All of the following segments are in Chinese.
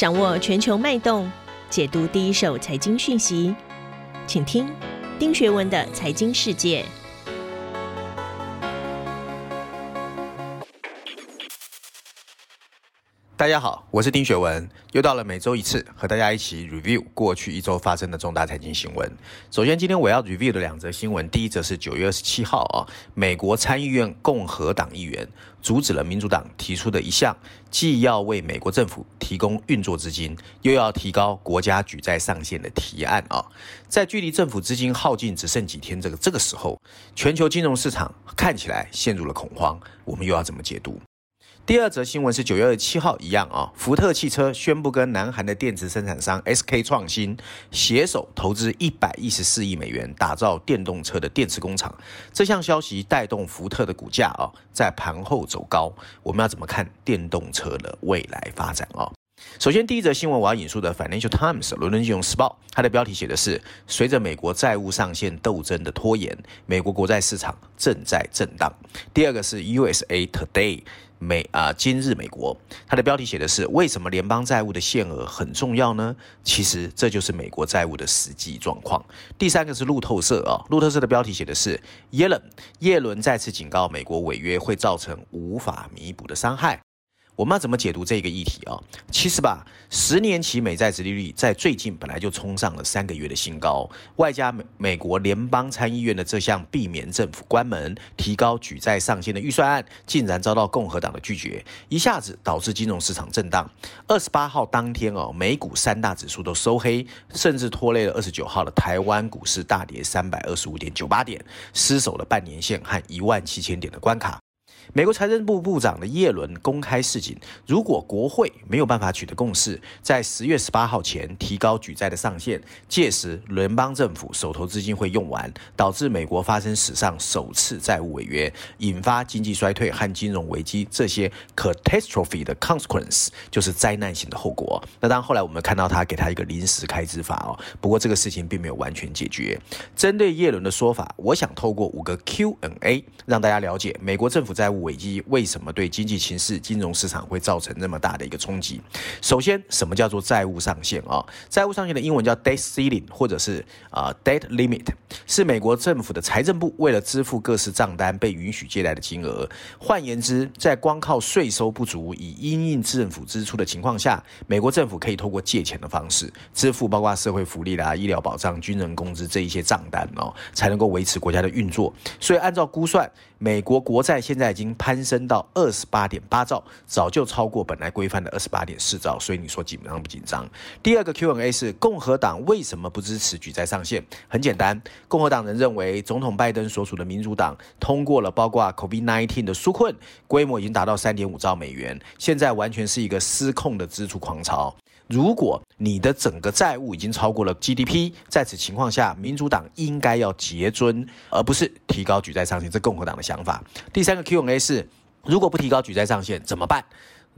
掌握全球脉动，解读第一手财经讯息，请听丁学文的财经世界。大家好，我是丁学文，又到了每周一次和大家一起 review 过去一周发生的重大财经新闻。首先，今天我要 review 的两则新闻，第一则是九月二十七号啊，美国参议院共和党议员阻止了民主党提出的一项，既要为美国政府提供运作资金，又要提高国家举债上限的提案啊。在距离政府资金耗尽只剩几天这个这个时候，全球金融市场看起来陷入了恐慌，我们又要怎么解读？第二则新闻是九月二十七号一样啊，福特汽车宣布跟南韩的电池生产商 SK 创新携手投资一百一十四亿美元，打造电动车的电池工厂。这项消息带动福特的股价啊，在盘后走高。我们要怎么看电动车的未来发展啊？首先，第一则新闻我要引述的《Financial Times》伦敦金融时报，它的标题写的是：随着美国债务上限斗争的拖延，美国国债市场正在震荡。第二个是《USA Today》美啊、今日美国，它的标题写的是：为什么联邦债务的限额很重要呢？其实这就是美国债务的实际状况。第三个是路透社啊，路透社的标题写的是：耶伦耶伦再次警告美国违约会造成无法弥补的伤害。我们要怎么解读这个议题啊？其实吧，十年期美债殖利率在最近本来就冲上了三个月的新高，外加美美国联邦参议院的这项避免政府关门、提高举债上限的预算案，竟然遭到共和党的拒绝，一下子导致金融市场震荡。二十八号当天哦，美股三大指数都收黑，甚至拖累了二十九号的台湾股市大跌三百二十五点九八点，失守了半年线和一万七千点的关卡。美国财政部部长的叶伦公开示警，如果国会没有办法取得共识，在十月十八号前提高举债的上限，届时联邦政府手头资金会用完，导致美国发生史上首次债务违约，引发经济衰退和金融危机，这些 catastrophe 的 consequence 就是灾难性的后果。那当，后来我们看到他给他一个临时开支法哦，不过这个事情并没有完全解决。针对叶伦的说法，我想透过五个 Q&A 让大家了解美国政府在债务危机为什么对经济形势、金融市场会造成那么大的一个冲击？首先，什么叫做债务上限啊？债务上限的英文叫 debt ceiling，或者是啊 debt limit，是美国政府的财政部为了支付各式账单被允许借贷的金额。换言之，在光靠税收不足以因应政府支出的情况下，美国政府可以透过借钱的方式支付包括社会福利啦、医疗保障、军人工资这一些账单哦，才能够维持国家的运作。所以，按照估算，美国国债现在已经攀升到二十八点八兆，早就超过本来规范的二十八点四兆，所以你说紧张不紧张？第二个 Q&A 是共和党为什么不支持举债上限？很简单，共和党人认为总统拜登所属的民主党通过了包括 COVID-19 的纾困，规模已经达到三点五兆美元，现在完全是一个失控的支出狂潮。如果你的整个债务已经超过了 GDP，在此情况下，民主党应该要结尊，而不是提高举债上限。这共和党的想法。第三个 Q&A 是，如果不提高举债上限怎么办？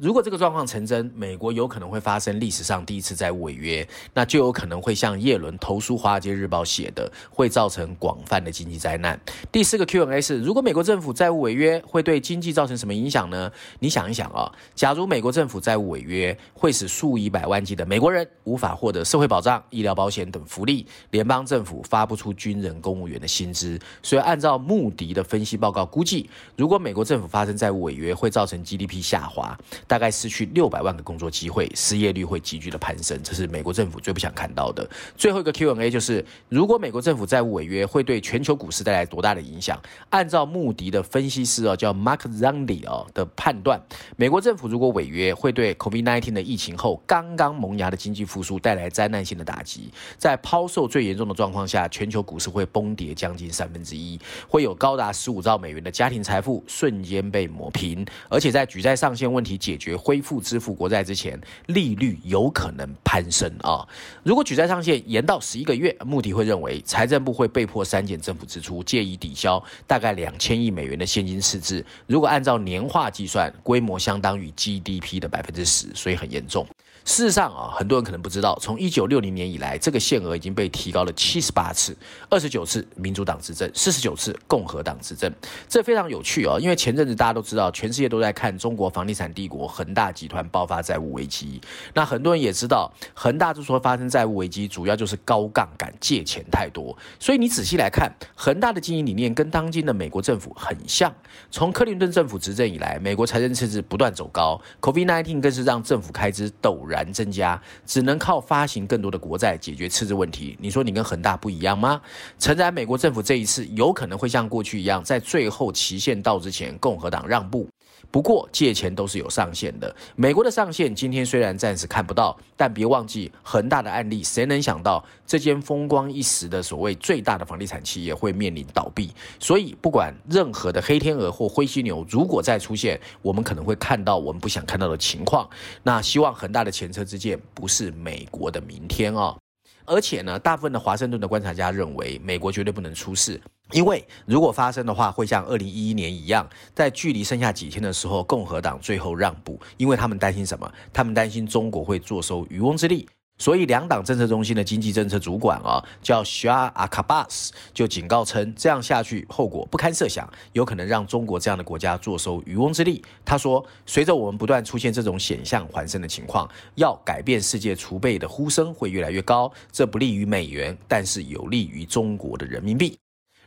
如果这个状况成真，美国有可能会发生历史上第一次债务违约，那就有可能会像叶伦投书《华尔街日报》写的，会造成广泛的经济灾难。第四个 Q&A 是：如果美国政府债务违约，会对经济造成什么影响呢？你想一想啊，假如美国政府债务违约，会使数以百万计的美国人无法获得社会保障、医疗保险等福利，联邦政府发不出军人、公务员的薪资。所以，按照穆迪的分析报告估计，如果美国政府发生债务违约，会造成 GDP 下滑。大概失去六百万个工作机会，失业率会急剧的攀升，这是美国政府最不想看到的。最后一个 Q&A 就是，如果美国政府债务违约，会对全球股市带来多大的影响？按照穆迪的分析师哦，叫 Mark Zandi 哦的判断，美国政府如果违约，会对 COVID-19 的疫情后刚刚萌芽的经济复苏带来灾难性的打击。在抛售最严重的状况下，全球股市会崩跌将近三分之一，会有高达十五兆美元的家庭财富瞬间被抹平，而且在举债上限问题解解决恢复支付国债之前，利率有可能攀升啊！如果举债上限延到十一个月，穆迪会认为财政部会被迫删减政府支出，借以抵消大概两千亿美元的现金赤字。如果按照年化计算，规模相当于 GDP 的百分之十，所以很严重。事实上啊，很多人可能不知道，从一九六零年以来，这个限额已经被提高了七十八次，二十九次民主党执政，四十九次共和党执政。这非常有趣啊，因为前阵子大家都知道，全世界都在看中国房地产帝国。恒大集团爆发债务危机。那很多人也知道，恒大之所以发生债务危机，主要就是高杠杆借钱太多。所以你仔细来看，恒大的经营理念跟当今的美国政府很像。从克林顿政府执政以来，美国财政赤字不断走高，COVID-19 更是让政府开支陡然增加，只能靠发行更多的国债解决赤字问题。你说你跟恒大不一样吗？诚然，美国政府这一次有可能会像过去一样，在最后期限到之前，共和党让步。不过借钱都是有上限的，美国的上限今天虽然暂时看不到，但别忘记恒大的案例，谁能想到这间风光一时的所谓最大的房地产企业会面临倒闭？所以不管任何的黑天鹅或灰犀牛，如果再出现，我们可能会看到我们不想看到的情况。那希望恒大的前车之鉴不是美国的明天哦。而且呢，大部分的华盛顿的观察家认为，美国绝对不能出事，因为如果发生的话，会像二零一一年一样，在距离剩下几天的时候，共和党最后让步，因为他们担心什么？他们担心中国会坐收渔翁之利。所以，两党政策中心的经济政策主管啊，叫 Shah Abbas，就警告称，这样下去后果不堪设想，有可能让中国这样的国家坐收渔翁之利。他说，随着我们不断出现这种险象环生的情况，要改变世界储备的呼声会越来越高，这不利于美元，但是有利于中国的人民币。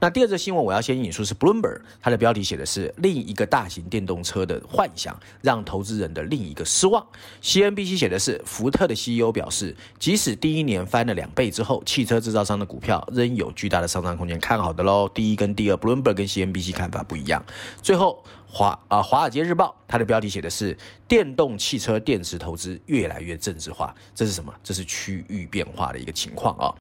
那第二则新闻，我要先引述是 Bloomberg，它的标题写的是另一个大型电动车的幻想让投资人的另一个失望。CNBC 写的是福特的 CEO 表示，即使第一年翻了两倍之后，汽车制造商的股票仍有巨大的上涨空间，看好的喽。第一跟第二，Bloomberg 跟 CNBC 看法不一样。最后，华啊华尔街日报它的标题写的是电动汽车电池投资越来越政治化，这是什么？这是区域变化的一个情况啊。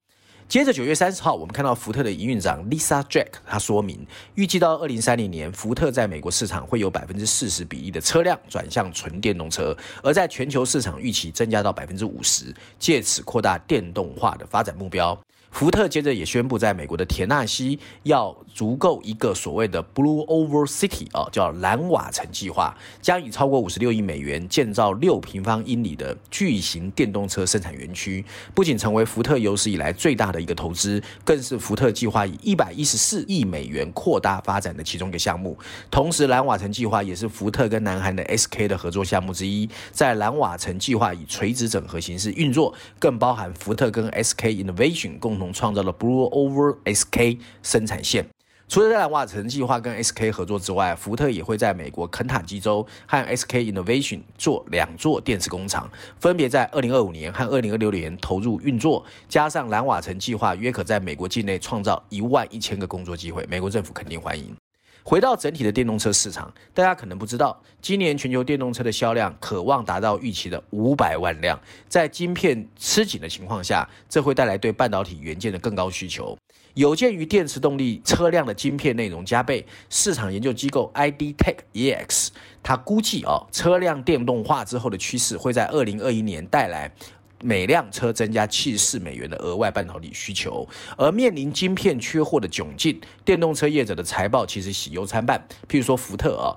接着九月三十号，我们看到福特的营运长 Lisa Jack，他说明，预计到二零三零年，福特在美国市场会有百分之四十比例的车辆转向纯电动车，而在全球市场预期增加到百分之五十，借此扩大电动化的发展目标。福特接着也宣布，在美国的田纳西要足够一个所谓的 Blue Over City 啊，叫蓝瓦城计划，将以超过五十六亿美元建造六平方英里的巨型电动车生产园区，不仅成为福特有史以来最大的一个投资，更是福特计划以一百一十四亿美元扩大发展的其中一个项目。同时，蓝瓦城计划也是福特跟南韩的 SK 的合作项目之一。在蓝瓦城计划以垂直整合形式运作，更包含福特跟 SK Innovation 共同。创造了 Blue Over SK 生产线。除了在蓝瓦城计划跟 SK 合作之外，福特也会在美国肯塔基州和 SK Innovation 做两座电池工厂，分别在二零二五年和二零二六年投入运作。加上蓝瓦城计划，约可在美国境内创造一万一千个工作机会，美国政府肯定欢迎。回到整体的电动车市场，大家可能不知道，今年全球电动车的销量可望达到预期的五百万辆。在晶片吃紧的情况下，这会带来对半导体元件的更高需求。有鉴于电池动力车辆的晶片内容加倍，市场研究机构 IDTech EX，它估计啊，车辆电动化之后的趋势会在二零二一年带来。每辆车增加七十四美元的额外半导体需求，而面临晶片缺货的窘境，电动车业者的财报其实喜忧参半。譬如说福特啊，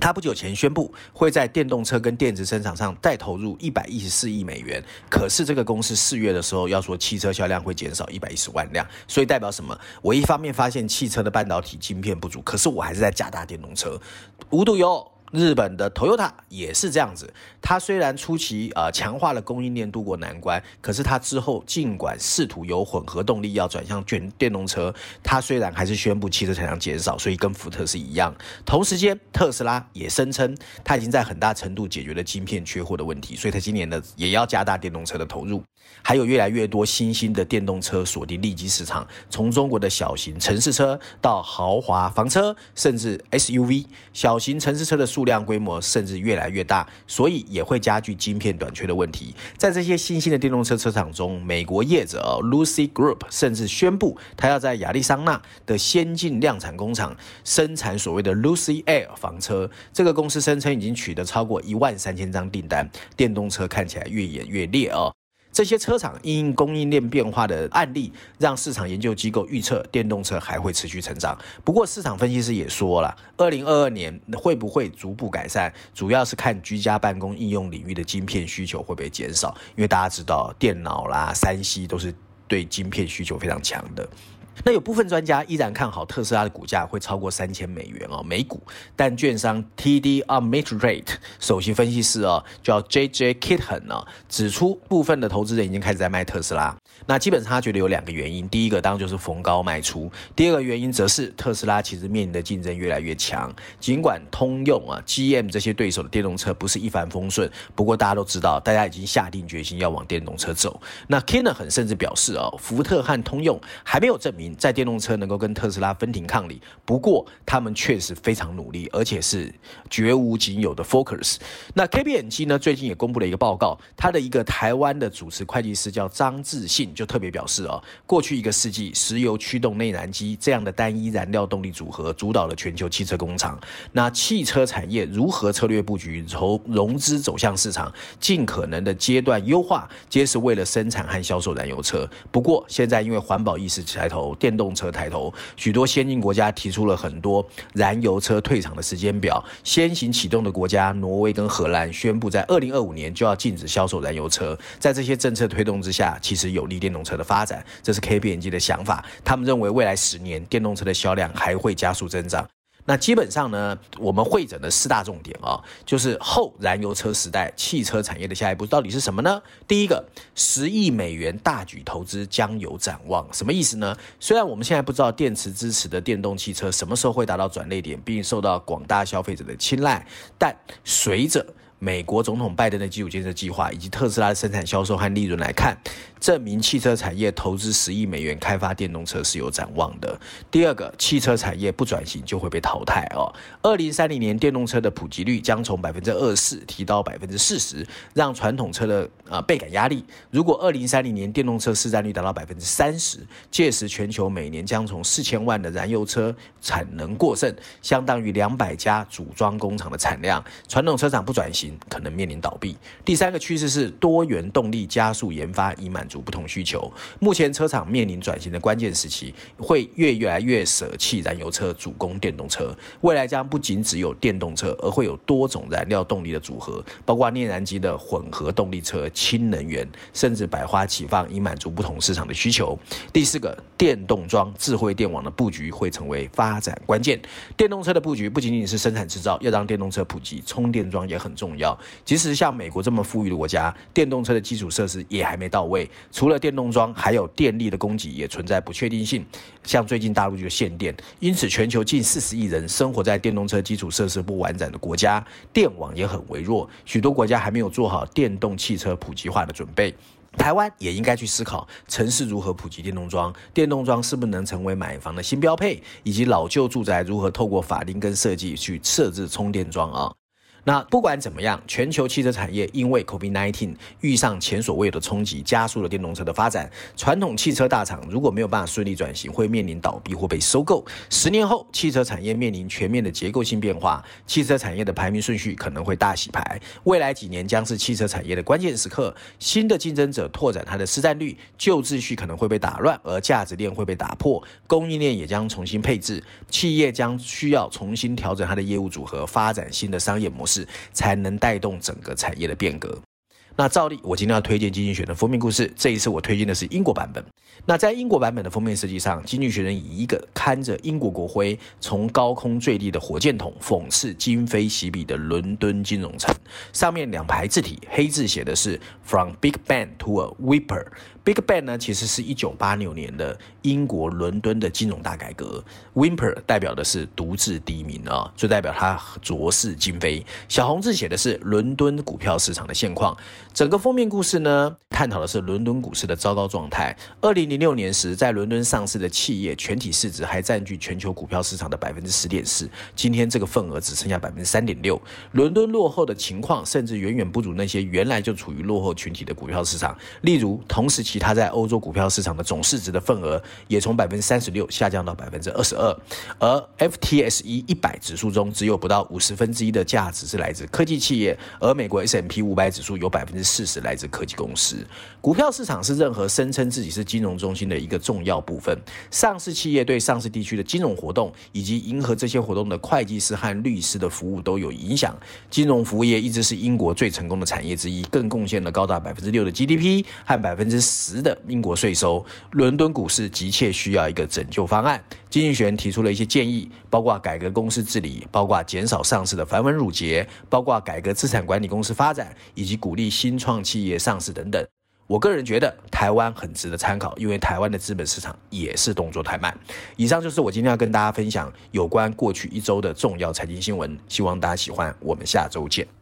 他不久前宣布会在电动车跟电子生产上再投入一百一十四亿美元，可是这个公司四月的时候要说汽车销量会减少一百一十万辆，所以代表什么？我一方面发现汽车的半导体晶片不足，可是我还是在加大电动车，无独有偶。日本的 Toyota 也是这样子，它虽然初期呃强化了供应链度过难关，可是它之后尽管试图由混合动力要转向全电动车，它虽然还是宣布汽车产量减少，所以跟福特是一样。同时间，特斯拉也声称它已经在很大程度解决了晶片缺货的问题，所以它今年呢也要加大电动车的投入。还有越来越多新兴的电动车锁定利基市场，从中国的小型城市车到豪华房车，甚至 SUV，小型城市车的数量规模甚至越来越大，所以也会加剧晶片短缺的问题。在这些新兴的电动车车厂中，美国业者 Lucy Group 甚至宣布，他要在亚利桑那的先进量产工厂生产所谓的 Lucy Air 房车。这个公司声称已经取得超过一万三千张订单，电动车看起来越演越烈哦。这些车厂因供应链变化的案例，让市场研究机构预测电动车还会持续成长。不过，市场分析师也说了，二零二二年会不会逐步改善，主要是看居家办公应用领域的晶片需求会不会减少。因为大家知道，电脑啦、三 C 都是对晶片需求非常强的。那有部分专家依然看好特斯拉的股价会超过三千美元哦，每股。但券商 TD Ameritrade 首席分析师哦，叫 JJ Kitten 哦，指出部分的投资人已经开始在卖特斯拉。那基本上他觉得有两个原因，第一个当然就是逢高卖出，第二个原因则是特斯拉其实面临的竞争越来越强。尽管通用啊、GM 这些对手的电动车不是一帆风顺，不过大家都知道，大家已经下定决心要往电动车走。那 Kitten 甚至表示哦，福特和通用还没有证明在电动车能够跟特斯拉分庭抗礼，不过他们确实非常努力，而且是绝无仅有的 focus。那 KPMG 呢，最近也公布了一个报告，他的一个台湾的主持会计师叫张志信，就特别表示哦，过去一个世纪，石油驱动内燃机这样的单一燃料动力组合主导了全球汽车工厂。那汽车产业如何策略布局，从融资走向市场，尽可能的阶段优化，皆是为了生产和销售燃油车。不过现在因为环保意识抬头，电动车抬头，许多先进国家提出了很多燃油车退场的时间表。先行启动的国家挪威跟荷兰宣布，在二零二五年就要禁止销售燃油车。在这些政策推动之下，其实有利电动车的发展。这是 KPMG 的想法，他们认为未来十年电动车的销量还会加速增长。那基本上呢，我们会诊的四大重点啊，就是后燃油车时代汽车产业的下一步到底是什么呢？第一个，十亿美元大举投资将有展望，什么意思呢？虽然我们现在不知道电池支持的电动汽车什么时候会达到转捩点，并受到广大消费者的青睐，但随着美国总统拜登的基础建设计划以及特斯拉的生产销售和利润来看，证明汽车产业投资十亿美元开发电动车是有展望的。第二个，汽车产业不转型就会被淘汰哦。二零三零年电动车的普及率将从百分之二十四提到百分之四十，让传统车的呃倍感压力。如果二零三零年电动车市占率达到百分之三十，届时全球每年将从四千万的燃油车产能过剩，相当于两百家组装工厂的产量。传统车厂不转型。可能面临倒闭。第三个趋势是多元动力加速研发，以满足不同需求。目前车厂面临转型的关键时期，会越越来越舍弃燃油车，主攻电动车。未来将不仅只有电动车，而会有多种燃料动力的组合，包括内燃机的混合动力车、氢能源，甚至百花齐放，以满足不同市场的需求。第四个，电动桩、智慧电网的布局会成为发展关键。电动车的布局不仅仅是生产制造，要让电动车普及，充电桩也很重要。要，即使像美国这么富裕的国家，电动车的基础设施也还没到位。除了电动桩，还有电力的供给也存在不确定性。像最近大陆就限电，因此全球近四十亿人生活在电动车基础设施不完整的国家，电网也很微弱。许多国家还没有做好电动汽车普及化的准备。台湾也应该去思考城市如何普及电动桩，电动桩是不是能成为买房的新标配，以及老旧住宅如何透过法令跟设计去设置充电桩啊。那不管怎么样，全球汽车产业因为 COVID-19 遇上前所未有的冲击，加速了电动车的发展。传统汽车大厂如果没有办法顺利转型，会面临倒闭或被收购。十年后，汽车产业面临全面的结构性变化，汽车产业的排名顺序可能会大洗牌。未来几年将是汽车产业的关键时刻，新的竞争者拓展它的市占率，旧秩序可能会被打乱，而价值链会被打破，供应链也将重新配置，企业将需要重新调整它的业务组合，发展新的商业模式。才能带动整个产业的变革。那照例，我今天要推荐《经济学》的封面故事。这一次我推荐的是英国版本。那在英国版本的封面设计上，《经济学人》以一个看着英国国徽从高空坠地的火箭筒，讽刺今非昔比的伦敦金融城。上面两排字体，黑字写的是 “From Big Bang to a Whipper”。Big Bang 呢，其实是一九八六年的英国伦敦的金融大改革。Whimper 代表的是独自低迷啊，就代表它浊世今非。小红字写的是伦敦股票市场的现况。整个封面故事呢，探讨的是伦敦股市的糟糕状态。二零零六年时，在伦敦上市的企业全体市值还占据全球股票市场的百分之十点四。今天这个份额只剩下百分之三点六。伦敦落后的情况，甚至远远不如那些原来就处于落后群体的股票市场。例如，同时期。它在欧洲股票市场的总市值的份额也从百分之三十六下降到百分之二十二，而 FTSE 一百指数中只有不到五十分之一的价值是来自科技企业，而美国 S&P 五百指数有百分之四十来自科技公司。股票市场是任何声称自己是金融中心的一个重要部分。上市企业对上市地区的金融活动以及迎合这些活动的会计师和律师的服务都有影响。金融服务业一直是英国最成功的产业之一，更贡献了高达百分之六的 GDP 和百分之十。的英国税收，伦敦股市急切需要一个拯救方案。经济学人提出了一些建议，包括改革公司治理，包括减少上市的繁文缛节，包括改革资产管理公司发展，以及鼓励新创企业上市等等。我个人觉得台湾很值得参考，因为台湾的资本市场也是动作太慢。以上就是我今天要跟大家分享有关过去一周的重要财经新闻，希望大家喜欢。我们下周见。